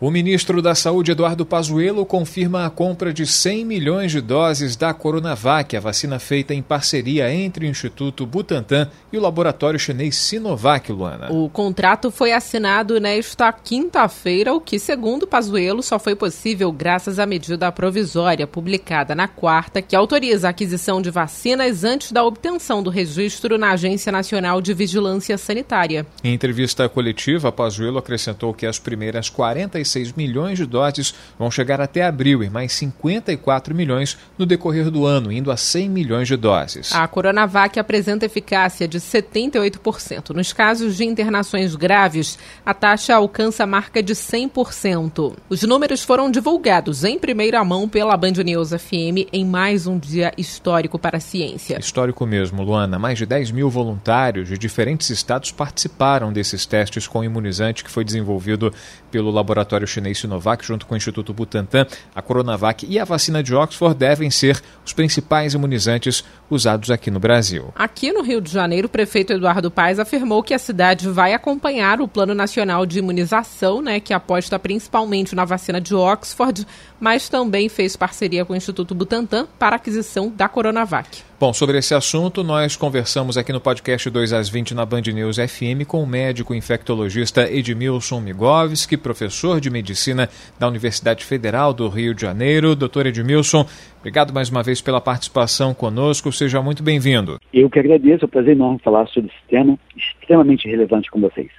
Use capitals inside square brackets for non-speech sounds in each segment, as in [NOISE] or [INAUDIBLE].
O ministro da Saúde, Eduardo Pazuello, confirma a compra de 100 milhões de doses da Coronavac, a vacina feita em parceria entre o Instituto Butantan e o laboratório chinês Sinovac, Luana. O contrato foi assinado nesta quinta-feira, o que, segundo Pazuello, só foi possível graças à medida provisória publicada na quarta, que autoriza a aquisição de vacinas antes da obtenção do registro na Agência Nacional de Vigilância Sanitária. Em entrevista coletiva, Pazuello acrescentou que as primeiras 45 56 milhões de doses vão chegar até abril e mais 54 milhões no decorrer do ano, indo a 100 milhões de doses. A Coronavac apresenta eficácia de 78%. Nos casos de internações graves, a taxa alcança a marca de 100%. Os números foram divulgados em primeira mão pela Band News FM em mais um dia histórico para a ciência. Histórico mesmo, Luana. Mais de 10 mil voluntários de diferentes estados participaram desses testes com o imunizante que foi desenvolvido pelo laboratório laboratório chinês Sinovac, junto com o Instituto Butantan, a Coronavac e a vacina de Oxford devem ser os principais imunizantes usados aqui no Brasil. Aqui no Rio de Janeiro, o prefeito Eduardo Paes afirmou que a cidade vai acompanhar o Plano Nacional de Imunização, né, que aposta principalmente na vacina de Oxford, mas também fez parceria com o Instituto Butantan para a aquisição da Coronavac. Bom, sobre esse assunto, nós conversamos aqui no podcast 2 às 20 na Band News FM com o médico infectologista Edmilson Migovski, professor de medicina da Universidade Federal do Rio de Janeiro. Doutor Edmilson, obrigado mais uma vez pela participação conosco. Seja muito bem-vindo. Eu que agradeço, é um prazer enorme falar sobre esse tema extremamente relevante com vocês.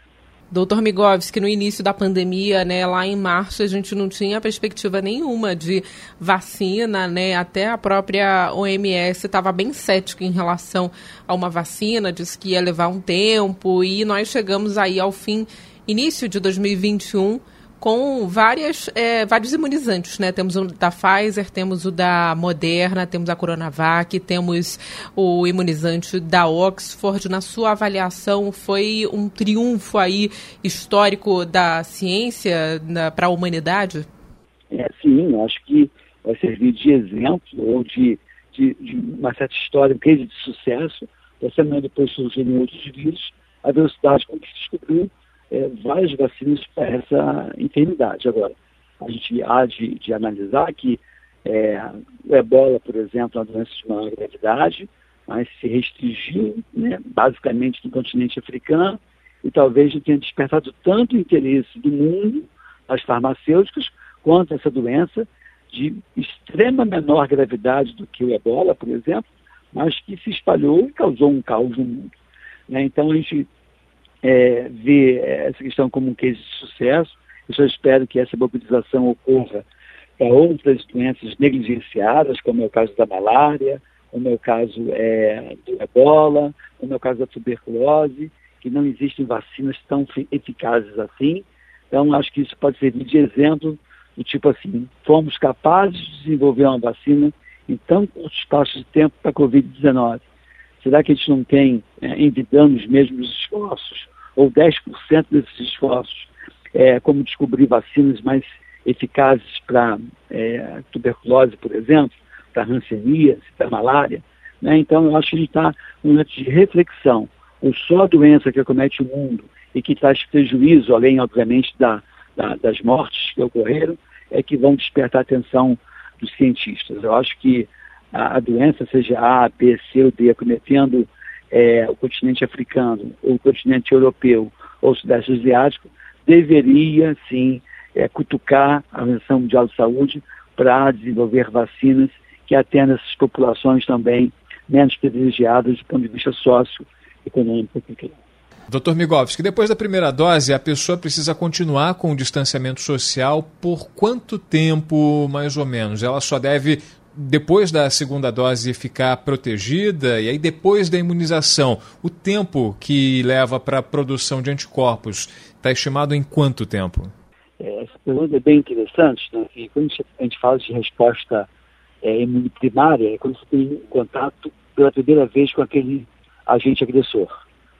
Doutor Migovski, no início da pandemia, né, lá em março, a gente não tinha perspectiva nenhuma de vacina, né? Até a própria OMS estava bem cética em relação a uma vacina, disse que ia levar um tempo, e nós chegamos aí ao fim, início de 2021 com várias, é, vários imunizantes, né? Temos o da Pfizer, temos o da Moderna, temos a Coronavac, temos o imunizante da Oxford. Na sua avaliação, foi um triunfo aí histórico da ciência para a humanidade? É, sim, acho que vai servir de exemplo ou de, de, de uma certa história, um case de sucesso. Essa semana depois surgiram outros vírus, a velocidade com que se descobriu é, várias vacinas para essa enfermidade. Agora, a gente há de, de analisar que é, o ebola, por exemplo, é uma doença de maior gravidade, mas se restringiu né, basicamente no continente africano e talvez tenha despertado tanto interesse do mundo, das farmacêuticas, quanto essa doença de extrema menor gravidade do que o ebola, por exemplo, mas que se espalhou e causou um caos no mundo. Né? Então a gente é, vê essa questão como um case de sucesso. Eu só espero que essa mobilização ocorra para outras doenças negligenciadas, como é o caso da malária, como é o caso é, do ebola, como é o caso da tuberculose, que não existem vacinas tão eficazes assim. Então, acho que isso pode servir de exemplo do tipo assim, fomos capazes de desenvolver uma vacina em tão curto espaço de tempo para a Covid-19. Será que a gente não tem, é, envidando os mesmos esforços, ou 10% desses esforços, é, como descobrir vacinas mais eficazes para é, tuberculose, por exemplo, para hanseníase, para malária? Né? Então, eu acho que a gente está num momento de reflexão. Ou só a doença que acomete o mundo e que traz prejuízo, além, obviamente, da, da, das mortes que ocorreram, é que vão despertar a atenção dos cientistas. Eu acho que a, a doença, seja A, B, C ou D, acometendo é, o continente africano, o continente europeu, ou o sudeste asiático, deveria, sim, é, cutucar a Organização Mundial de Saúde para desenvolver vacinas que atendam essas populações também menos privilegiadas do ponto de vista socioeconômico. Dr. Migovski, depois da primeira dose, a pessoa precisa continuar com o distanciamento social por quanto tempo, mais ou menos? Ela só deve depois da segunda dose ficar protegida e aí depois da imunização, o tempo que leva para a produção de anticorpos está estimado em quanto tempo? É, essa pergunta é bem interessante, né? E quando a gente fala de resposta é, é quando você tem contato pela primeira vez com aquele agente agressor.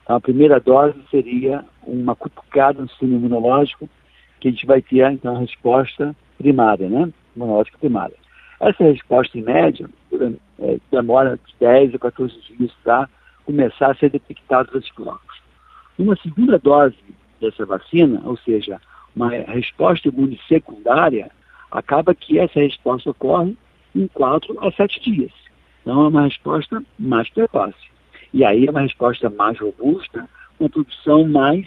Então, a primeira dose seria uma cutucada no sistema imunológico, que a gente vai ter, então, a resposta primária, né? Imunológica primária. Essa resposta, em média, é, demora 10 a 14 dias para começar a ser detectados os anticorpos. Uma segunda dose dessa vacina, ou seja, uma resposta imune secundária, acaba que essa resposta ocorre em 4 a 7 dias. Então é uma resposta mais precoce. E aí é uma resposta mais robusta, uma produção mais,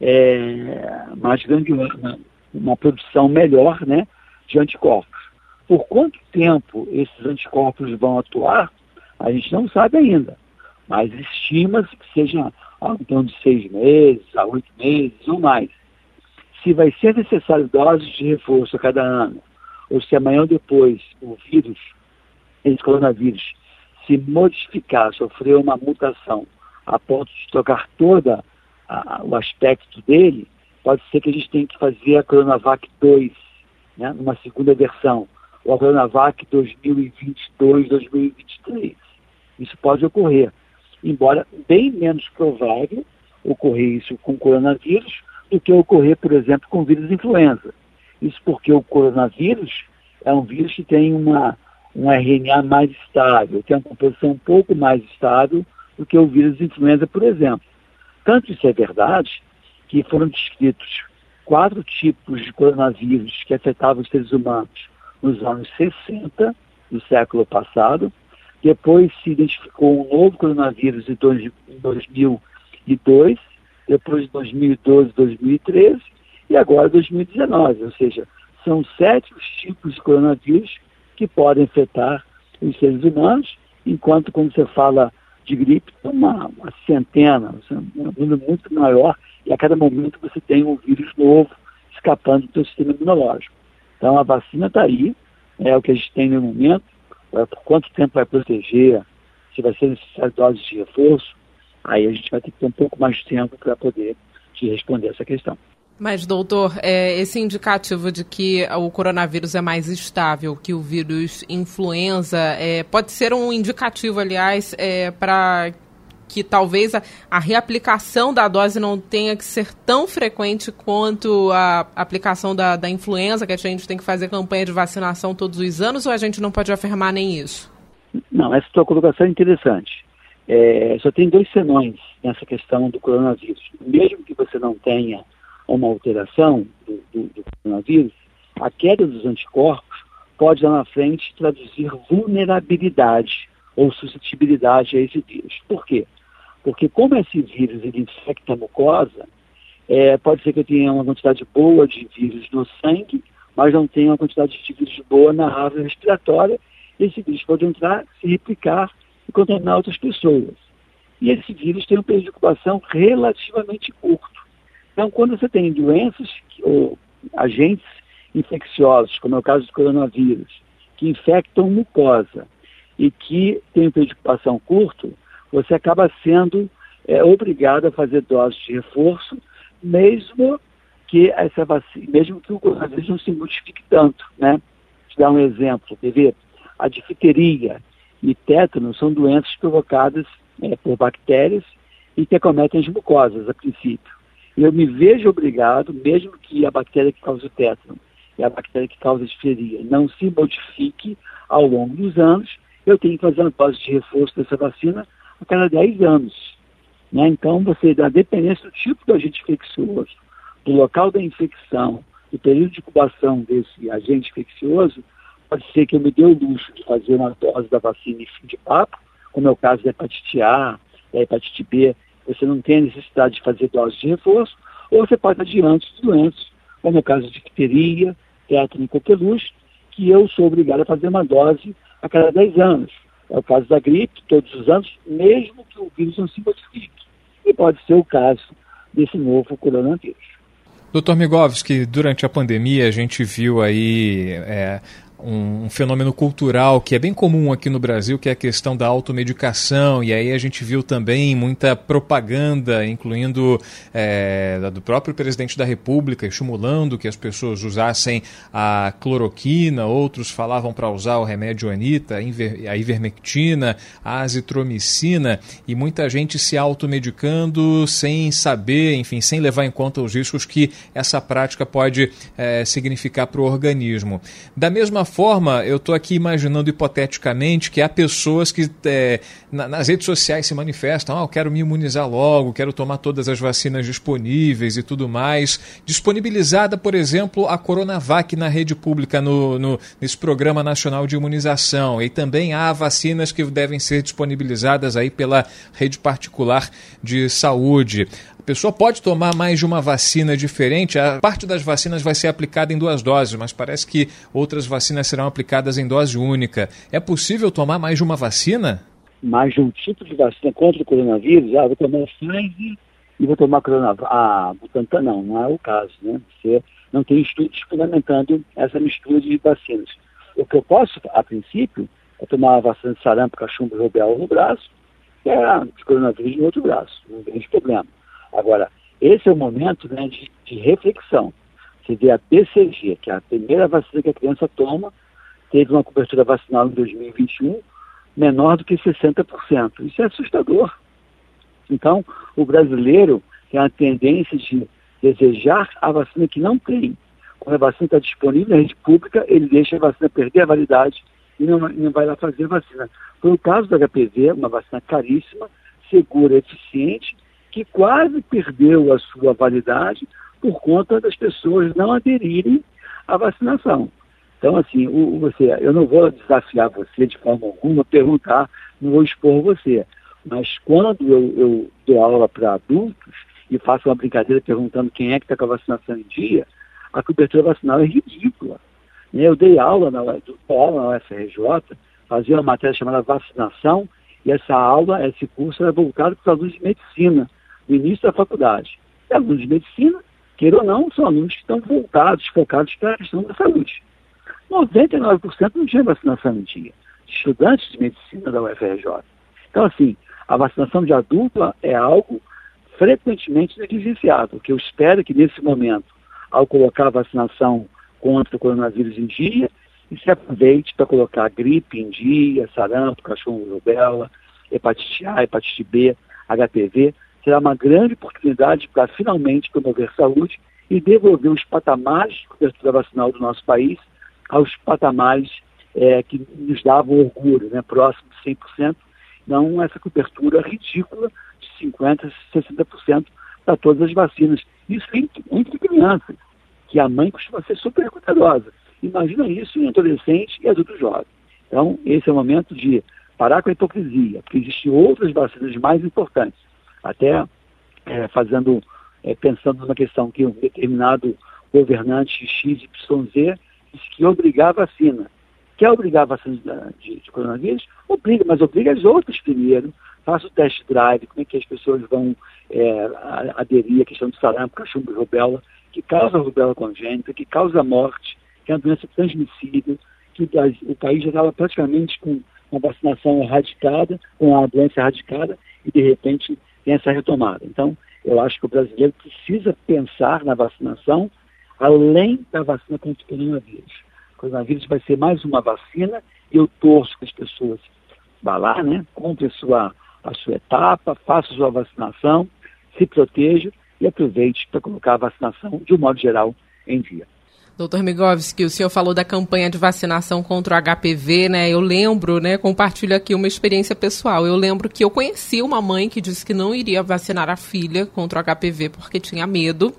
é, mais grandiosa, uma produção melhor né, de anticorpos. Por quanto tempo esses anticorpos vão atuar, a gente não sabe ainda. Mas estima-se que seja em torno de seis meses, a oito meses ou mais. Se vai ser necessário doses de reforço a cada ano, ou se amanhã ou depois o vírus, esse coronavírus, se modificar, sofrer uma mutação a ponto de trocar todo o aspecto dele, pode ser que a gente tenha que fazer a Coronavac 2, né, numa segunda versão, a Coronavac 2022, 2023. Isso pode ocorrer embora bem menos provável ocorrer isso com coronavírus do que ocorrer, por exemplo, com vírus influenza. Isso porque o coronavírus é um vírus que tem uma, um RNA mais estável, tem uma composição um pouco mais estável do que o vírus influenza, por exemplo. Tanto isso é verdade que foram descritos quatro tipos de coronavírus que afetavam os seres humanos nos anos 60 do século passado, depois se identificou um novo coronavírus em 2002, depois de 2012, 2013 e agora 2019. Ou seja, são sete os tipos de coronavírus que podem afetar os seres humanos, enquanto quando você fala de gripe, uma, uma centena, um número muito maior, e a cada momento você tem um vírus novo escapando do seu sistema imunológico. Então a vacina está aí, é o que a gente tem no momento, por quanto tempo vai proteger, se vai ser necessário doses de reforço, aí a gente vai ter que ter um pouco mais de tempo para poder te responder essa questão. Mas, doutor, é, esse indicativo de que o coronavírus é mais estável que o vírus influenza é, pode ser um indicativo, aliás, é, para que talvez a, a, reaplicação da dose não tenha que ser tão frequente quanto a aplicação da, da influenza, que a gente tem que fazer campanha de vacinação todos os anos, ou a gente não pode afirmar nem isso? Não, essa sua colocação é interessante. É, só tem dois senões nessa questão do coronavírus. Mesmo que você não tenha uma alteração do, do, do coronavírus, a queda dos anticorpos pode lá na frente traduzir vulnerabilidade ou suscetibilidade a esse vírus. Por quê? Porque como esse vírus ele infecta a mucosa, é, pode ser que eu tenha uma quantidade boa de vírus no sangue, mas não tenha uma quantidade de vírus boa na árvore respiratória. Esse vírus pode entrar, se replicar e contaminar outras pessoas. E esse vírus tem um período de incubação relativamente curto. Então, quando você tem doenças ou agentes infecciosos, como é o caso do coronavírus, que infectam mucosa e que tem um período de incubação curto, você acaba sendo é, obrigado a fazer doses de reforço, mesmo que essa vacina, mesmo que o coronavírus não se modifique tanto, né? Te dar um exemplo, quer ver? A difteria e tétano são doenças provocadas é, por bactérias e que acometem as mucosas, a princípio. Eu me vejo obrigado, mesmo que a bactéria que causa o tétano e a bactéria que causa a difteria não se modifique ao longo dos anos, eu tenho que fazer uma dose de reforço dessa vacina a cada 10 anos. Né? Então, você, da dependência do tipo do agente infeccioso, do local da infecção, do período de incubação desse agente infeccioso, pode ser que eu me dê o luxo de fazer uma dose da vacina em fim de papo, como é o caso da hepatite A, da hepatite B, você não tem a necessidade de fazer dose de reforço, ou você pode adiante de doenças, como é o caso de difteria, tétano e coqueluche, que eu sou obrigado a fazer uma dose a cada 10 anos. É o caso da gripe, todos os anos, mesmo que o vírus não se modifique. E pode ser o caso desse novo coronavírus. Doutor Migovski, durante a pandemia a gente viu aí é, um, um, fenômeno cultural que é bem comum aqui no Brasil, que é a questão da automedicação, e aí a gente viu também muita propaganda, incluindo é, do próprio presidente da República, estimulando que as pessoas usassem a cloroquina, outros falavam para usar o remédio Anita, a ivermectina, a azitromicina, e muita gente se automedicando sem saber, enfim, sem levar em conta os riscos que essa prática pode é, significar para o organismo. Da mesma forma, eu estou aqui imaginando hipoteticamente que há pessoas que é, na, nas redes sociais se manifestam: ah, eu quero me imunizar logo, quero tomar todas as vacinas disponíveis e tudo mais. Disponibilizada, por exemplo, a Coronavac na rede pública, no, no, nesse Programa Nacional de Imunização. E também há vacinas que devem ser disponibilizadas aí pela rede particular de saúde pessoa pode tomar mais de uma vacina diferente. A parte das vacinas vai ser aplicada em duas doses, mas parece que outras vacinas serão aplicadas em dose única. É possível tomar mais de uma vacina? Mais de um tipo de vacina contra o coronavírus? Ah, vou tomar Pfizer e vou tomar coronavírus. Ah, não, não é o caso, né? Você não tem estudos fundamentando essa mistura de vacinas. O que eu posso, a princípio, é tomar a vacina de sarampo, cachumbo e rubéola no braço e a de coronavírus no outro braço. Não tem problema. Agora, esse é o momento né, de, de, reflexão. Você vê a BCG, que é a primeira vacina que a criança toma, teve uma cobertura vacinal em 2021 menor do que 60%. Isso é assustador. Então, o brasileiro tem a tendência de desejar a vacina que não tem. Quando a vacina está disponível na rede pública, ele deixa a vacina perder a validade e não, não vai lá fazer a vacina. Foi o caso do HPV, uma vacina caríssima, segura, eficiente, que quase perdeu a sua validade por conta das pessoas não aderirem à vacinação. Então, assim, o, você, eu não vou desafiar você de forma alguma, perguntar, não vou expor você. Mas quando eu, eu dou aula para adultos e faço uma brincadeira perguntando quem é que está com a vacinação em dia, a cobertura vacinal é ridícula. Eu dei aula na, aula na UFRJ, fazia uma matéria chamada vacinação, e essa aula, esse curso era voltado para os alunos de medicina no início da faculdade. E alunos de medicina, queira ou não, são alunos que estão voltados, focados para a questão da saúde. 99% não tinha vacinação em dia, estudantes de medicina da UFRJ. Então, assim, a vacinação de adulto é algo frequentemente negligenciado. Que eu espero é que, nesse momento, ao colocar a vacinação contra o coronavírus em dia, e se aproveite para colocar gripe em dia, sarampo, cachorro rubéola, hepatite A, hepatite B, HPV, será uma grande oportunidade para finalmente promover saúde e devolver os patamares de cobertura vacinal do nosso país aos patamares é, que nos davam orgulho, né, próximo de 100%, não essa cobertura ridícula de 50%, 60% para todas as vacinas. Isso entre, entre crianças, que a mãe costuma ser super cuidadosa. Imagina isso em adolescente e adulto jovem. Então, esse é o momento de parar com a hipocrisia, porque existem outras vacinas mais importantes até é, fazendo, é, pensando numa questão que um determinado governante XYZ disse que obrigar a vacina. Quer obrigar a vacina de, de coronavírus? Obriga, mas obriga as outras primeiro. Faça o test drive, como é que as pessoas vão é, aderir à questão do sarampo, cachumbo e rubéola, que causa rubéola congênita, que causa morte, que é uma doença transmissível, que o país já estava praticamente com uma vacinação erradicada, com a doença erradicada, e de repente tem essa retomada. Então, eu acho que o brasileiro precisa pensar na vacinação além da vacina contra o coronavírus. O coronavírus vai ser mais uma vacina e eu torço que as pessoas vá lá, né, compre a sua, a sua etapa, faça a sua vacinação, se proteja e aproveite para colocar a vacinação, de um modo geral, em dia. Doutor Migovski, o senhor falou da campanha de vacinação contra o HPV, né? Eu lembro, né? Compartilho aqui uma experiência pessoal. Eu lembro que eu conheci uma mãe que disse que não iria vacinar a filha contra o HPV porque tinha medo.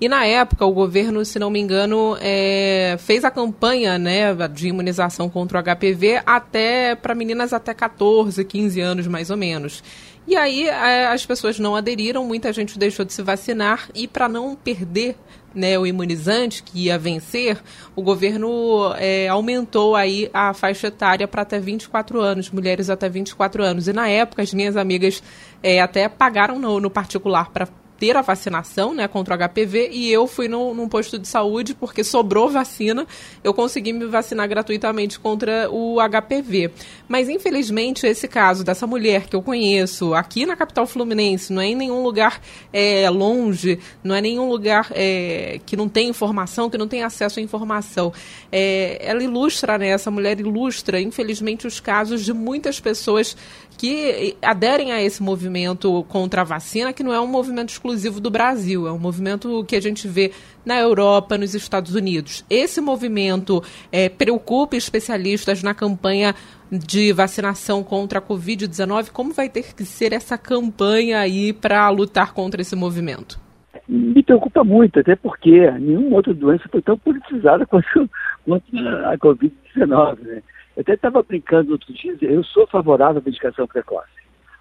E na época, o governo, se não me engano, é, fez a campanha né, de imunização contra o HPV até para meninas até 14, 15 anos, mais ou menos. E aí é, as pessoas não aderiram, muita gente deixou de se vacinar e para não perder né, o imunizante que ia vencer, o governo é, aumentou aí a faixa etária para até 24 anos, mulheres até 24 anos. E na época as minhas amigas é, até pagaram no, no particular para ter a vacinação né, contra o HPV e eu fui no, num posto de saúde porque sobrou vacina, eu consegui me vacinar gratuitamente contra o HPV. Mas infelizmente esse caso dessa mulher que eu conheço aqui na capital fluminense, não é em nenhum lugar é, longe, não é nenhum lugar é, que não tem informação, que não tem acesso à informação. É, ela ilustra, né, essa mulher ilustra, infelizmente, os casos de muitas pessoas que aderem a esse movimento contra a vacina, que não é um movimento exclusivo do Brasil, é um movimento que a gente vê na Europa, nos Estados Unidos. Esse movimento é, preocupa especialistas na campanha de vacinação contra a Covid-19. Como vai ter que ser essa campanha aí para lutar contra esse movimento? Me preocupa muito, até porque nenhuma outra doença foi tão politizada quanto, quanto a Covid-19. Né? Eu até estava brincando outro dia, eu sou favorável à medicação precoce.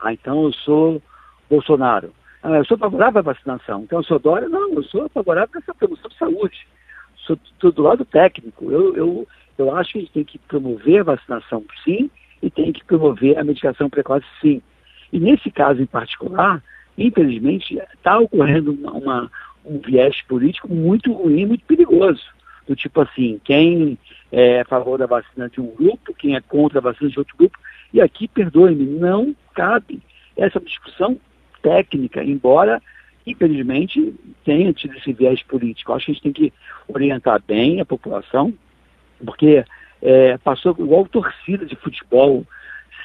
Ah, então eu sou Bolsonaro. Ah, eu sou favorável à vacinação. Então eu sou Dória? Não, eu sou favorável a essa promoção de saúde. Sou, sou do lado técnico. Eu, eu, eu acho que a gente tem que promover a vacinação, sim, e tem que promover a medicação precoce, sim. E nesse caso em particular, infelizmente, está ocorrendo uma, uma, um viés político muito ruim, muito perigoso. Do tipo assim, quem é a favor da vacina de um grupo, quem é contra a vacina de outro grupo. E aqui, perdoe-me, não cabe essa discussão técnica, embora, infelizmente, tenha tido esse viés político. Acho que a gente tem que orientar bem a população, porque é, passou igual torcida de futebol.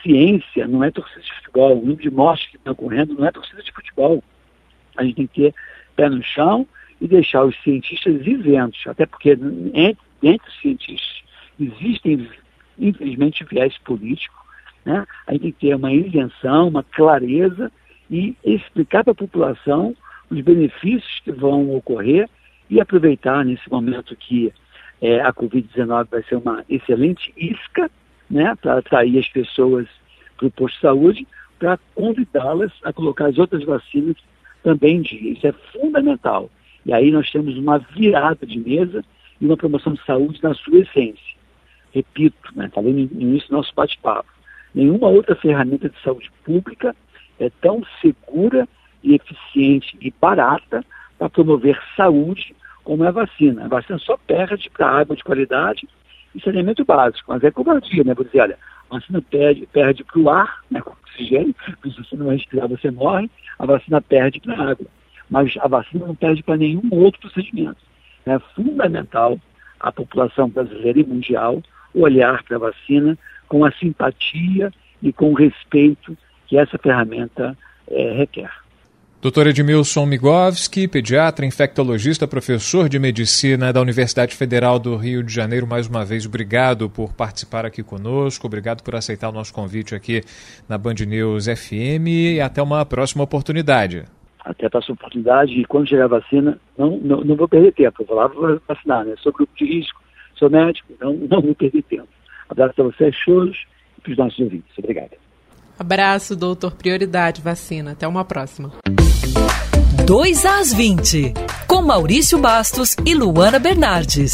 Ciência não é torcida de futebol. O número de mortes que estão ocorrendo não é torcida de futebol. A gente tem que ter pé no chão e deixar os cientistas isentos, até porque entre entre os cientistas existem, infelizmente, viés político. Né? A gente tem que ter uma isenção, uma clareza e explicar para a população os benefícios que vão ocorrer e aproveitar nesse momento que é, a Covid-19 vai ser uma excelente isca né, para atrair as pessoas para o posto de saúde, para convidá-las a colocar as outras vacinas também em dia. Isso é fundamental. E aí nós temos uma virada de mesa e uma promoção de saúde na sua essência. Repito, né, falei no início do nosso bate-papo, nenhuma outra ferramenta de saúde pública é tão segura e eficiente e barata para promover saúde como é a vacina. A vacina só perde para água de qualidade e saneamento básico, mas é covardia, né? Vou dizer, olha, a vacina perde, perde para o ar, né, com oxigênio, se você não respirar você morre, a vacina perde para a água. Mas a vacina não perde para nenhum outro procedimento é fundamental a população brasileira e mundial olhar para a vacina com a simpatia e com o respeito que essa ferramenta é, requer. Doutor Edmilson Migovski, pediatra, infectologista, professor de medicina da Universidade Federal do Rio de Janeiro, mais uma vez, obrigado por participar aqui conosco, obrigado por aceitar o nosso convite aqui na Band News FM e até uma próxima oportunidade até a sua oportunidade e quando chegar a vacina, não, não, não vou perder tempo, vou lá vou vacinar, né? Sou grupo de risco, sou médico, então [LAUGHS] não vou perder tempo. Abraço a vocês todos e para os nossos ouvintes. Obrigado. Abraço, doutor. Prioridade, vacina. Até uma próxima. 2 às 20, com Maurício Bastos e Luana Bernardes.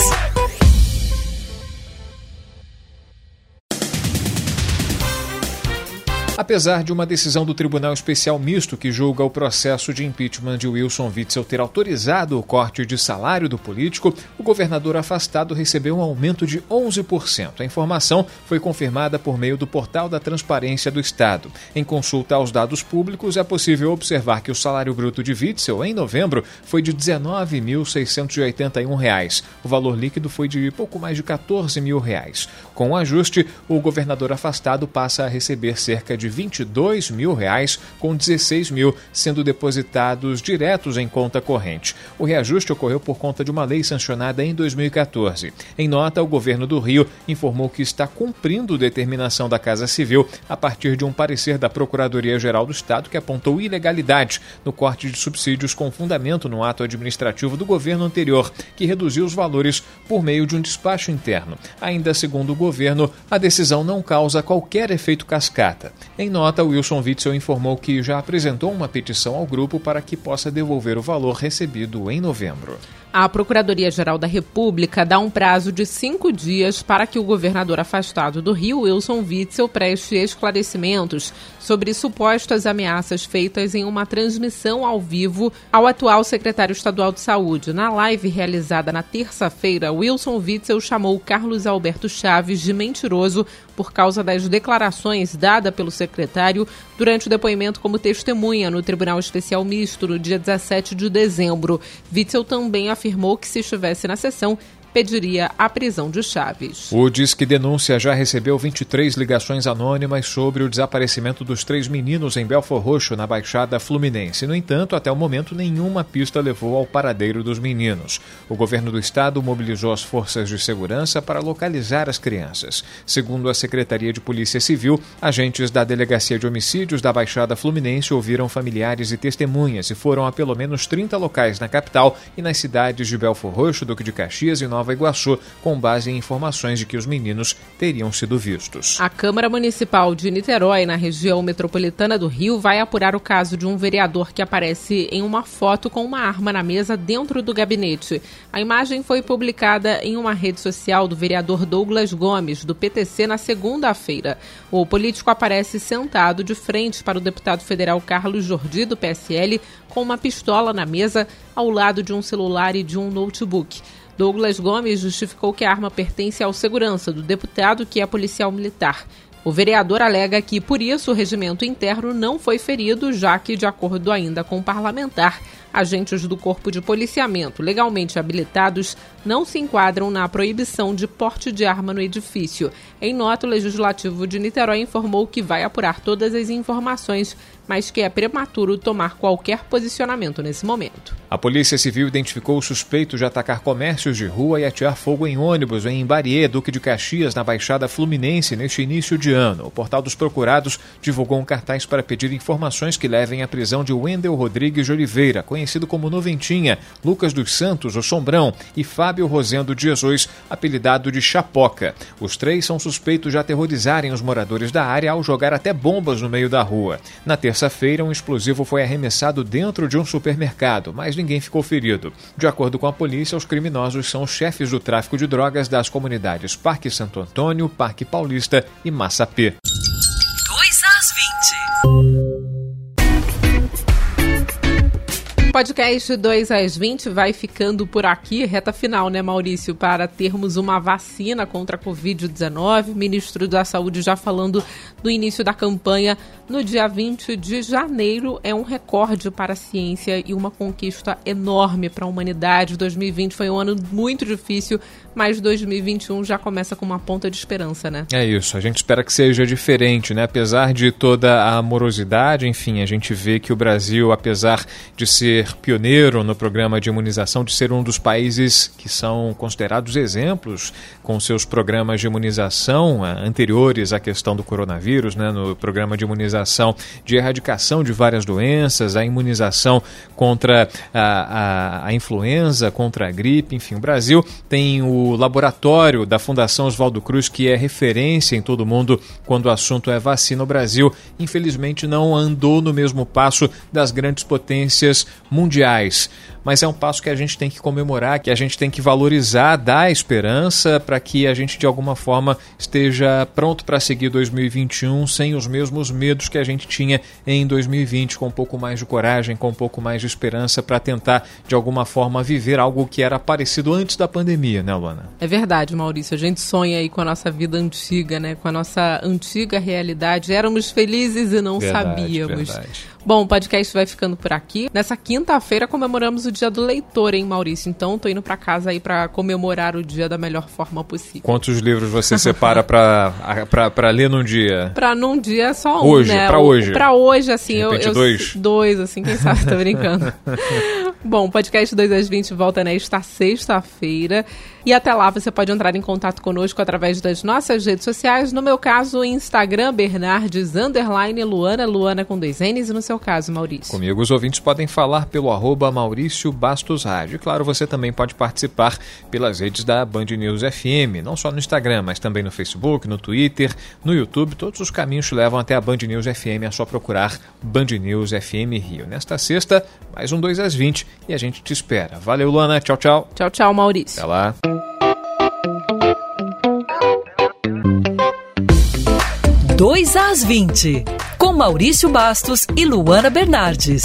Apesar de uma decisão do Tribunal Especial Misto que julga o processo de impeachment de Wilson Witzel ter autorizado o corte de salário do político, o governador afastado recebeu um aumento de 11%. A informação foi confirmada por meio do Portal da Transparência do Estado. Em consulta aos dados públicos, é possível observar que o salário bruto de Witzel, em novembro, foi de R$ 19.681. O valor líquido foi de pouco mais de 14 mil reais. Com o ajuste, o governador afastado passa a receber cerca de 22 mil reais, com 16 mil sendo depositados diretos em conta corrente. O reajuste ocorreu por conta de uma lei sancionada em 2014. Em nota, o governo do Rio informou que está cumprindo determinação da Casa Civil a partir de um parecer da Procuradoria-Geral do Estado que apontou ilegalidade no corte de subsídios com fundamento no ato administrativo do governo anterior, que reduziu os valores por meio de um despacho interno. Ainda segundo o governo, a decisão não causa qualquer efeito cascata. Em nota, Wilson Witzel informou que já apresentou uma petição ao grupo para que possa devolver o valor recebido em novembro. A Procuradoria-Geral da República dá um prazo de cinco dias para que o governador afastado do Rio, Wilson Witzel, preste esclarecimentos sobre supostas ameaças feitas em uma transmissão ao vivo ao atual secretário estadual de Saúde. Na live realizada na terça-feira, Wilson Witzel chamou Carlos Alberto Chaves de mentiroso por causa das declarações dadas pelo secretário durante o depoimento como testemunha no Tribunal Especial Misto no dia 17 de dezembro. Witzel também afirmou que se estivesse na sessão, pediria a prisão de Chaves. O Disque Denúncia já recebeu 23 ligações anônimas sobre o desaparecimento dos três meninos em Belfor Roxo, na Baixada Fluminense. No entanto, até o momento, nenhuma pista levou ao paradeiro dos meninos. O governo do estado mobilizou as forças de segurança para localizar as crianças. Segundo a Secretaria de Polícia Civil, agentes da Delegacia de Homicídios da Baixada Fluminense ouviram familiares e testemunhas e foram a pelo menos 30 locais na capital e nas cidades de Belfor Roxo, Duque de Caxias e Nova Nova Iguaçu, com base em informações de que os meninos teriam sido vistos. A Câmara Municipal de Niterói, na região metropolitana do Rio, vai apurar o caso de um vereador que aparece em uma foto com uma arma na mesa dentro do gabinete. A imagem foi publicada em uma rede social do vereador Douglas Gomes, do PTC, na segunda-feira. O político aparece sentado de frente para o deputado federal Carlos Jordi, do PSL, com uma pistola na mesa, ao lado de um celular e de um notebook. Douglas Gomes justificou que a arma pertence ao segurança do deputado, que é policial militar. O vereador alega que, por isso, o regimento interno não foi ferido, já que, de acordo ainda com o parlamentar, agentes do Corpo de Policiamento legalmente habilitados não se enquadram na proibição de porte de arma no edifício. Em nota, o Legislativo de Niterói informou que vai apurar todas as informações, mas que é prematuro tomar qualquer posicionamento nesse momento. A Polícia Civil identificou o suspeito de atacar comércios de rua e atirar fogo em ônibus em Imbariê, Duque de Caxias, na Baixada Fluminense, neste início de ano. O Portal dos Procurados divulgou um cartaz para pedir informações que levem à prisão de Wendel Rodrigues de Oliveira, conhecido como Noventinha, Lucas dos Santos, o Sombrão, e Fábio Rosendo de Jesus, apelidado de Chapoca. Os três são suspeitos de aterrorizarem os moradores da área ao jogar até bombas no meio da rua. Na terça-feira, um explosivo foi arremessado dentro de um supermercado, mas ninguém ficou ferido. De acordo com a polícia, os criminosos são os chefes do tráfico de drogas das comunidades Parque Santo Antônio, Parque Paulista e Massapê. 2 às 20. Podcast 2 às 20 vai ficando por aqui, reta final, né, Maurício, para termos uma vacina contra a Covid-19. Ministro da Saúde já falando do início da campanha no dia 20 de janeiro. É um recorde para a ciência e uma conquista enorme para a humanidade. 2020 foi um ano muito difícil, mas 2021 já começa com uma ponta de esperança, né? É isso, a gente espera que seja diferente, né? Apesar de toda a amorosidade, enfim, a gente vê que o Brasil, apesar de ser ser pioneiro no programa de imunização, de ser um dos países que são considerados exemplos com seus programas de imunização ah, anteriores à questão do coronavírus, né, no programa de imunização de erradicação de várias doenças, a imunização contra a, a, a influenza, contra a gripe, enfim, o Brasil tem o laboratório da Fundação Oswaldo Cruz, que é referência em todo o mundo quando o assunto é vacina. O Brasil, infelizmente, não andou no mesmo passo das grandes potências mundiais. Mas é um passo que a gente tem que comemorar, que a gente tem que valorizar, dar esperança para que a gente de alguma forma esteja pronto para seguir 2021 sem os mesmos medos que a gente tinha em 2020, com um pouco mais de coragem, com um pouco mais de esperança para tentar de alguma forma viver algo que era parecido antes da pandemia, né, Luana? É verdade, Maurício. A gente sonha aí com a nossa vida antiga, né? Com a nossa antiga realidade. Éramos felizes e não verdade, sabíamos. Verdade. Bom, o podcast vai ficando por aqui. Nessa quinta-feira comemoramos o Dia do Leitor, hein, Maurício? Então tô indo para casa aí para comemorar o dia da melhor forma possível. Quantos livros você separa para ler num dia? [LAUGHS] Para num dia só um, hoje, né? Para hoje. Para hoje, assim, eu, eu dois. Dois, assim, quem sabe, tô [LAUGHS] brincando. Bom, o podcast 2 às 20 volta nesta sexta-feira. E até lá você pode entrar em contato conosco através das nossas redes sociais. No meu caso, Instagram, Bernardes, underline, Luana, Luana com dois N's. E no seu caso, Maurício? Comigo, os ouvintes podem falar pelo arroba Maurício Bastos Rádio. E claro, você também pode participar pelas redes da Band News FM, não só no Instagram, mas também no Facebook, no Twitter, no YouTube. Todos os caminhos levam até a Band News FM. É só procurar Band News FM Rio. Nesta sexta, mais um 2 às 20 e a gente te espera. Valeu, Luana. Tchau, tchau. Tchau, tchau, Maurício. Até lá. Dois às 20, com Maurício Bastos e Luana Bernardes.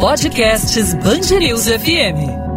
Podcasts Bangerils FM.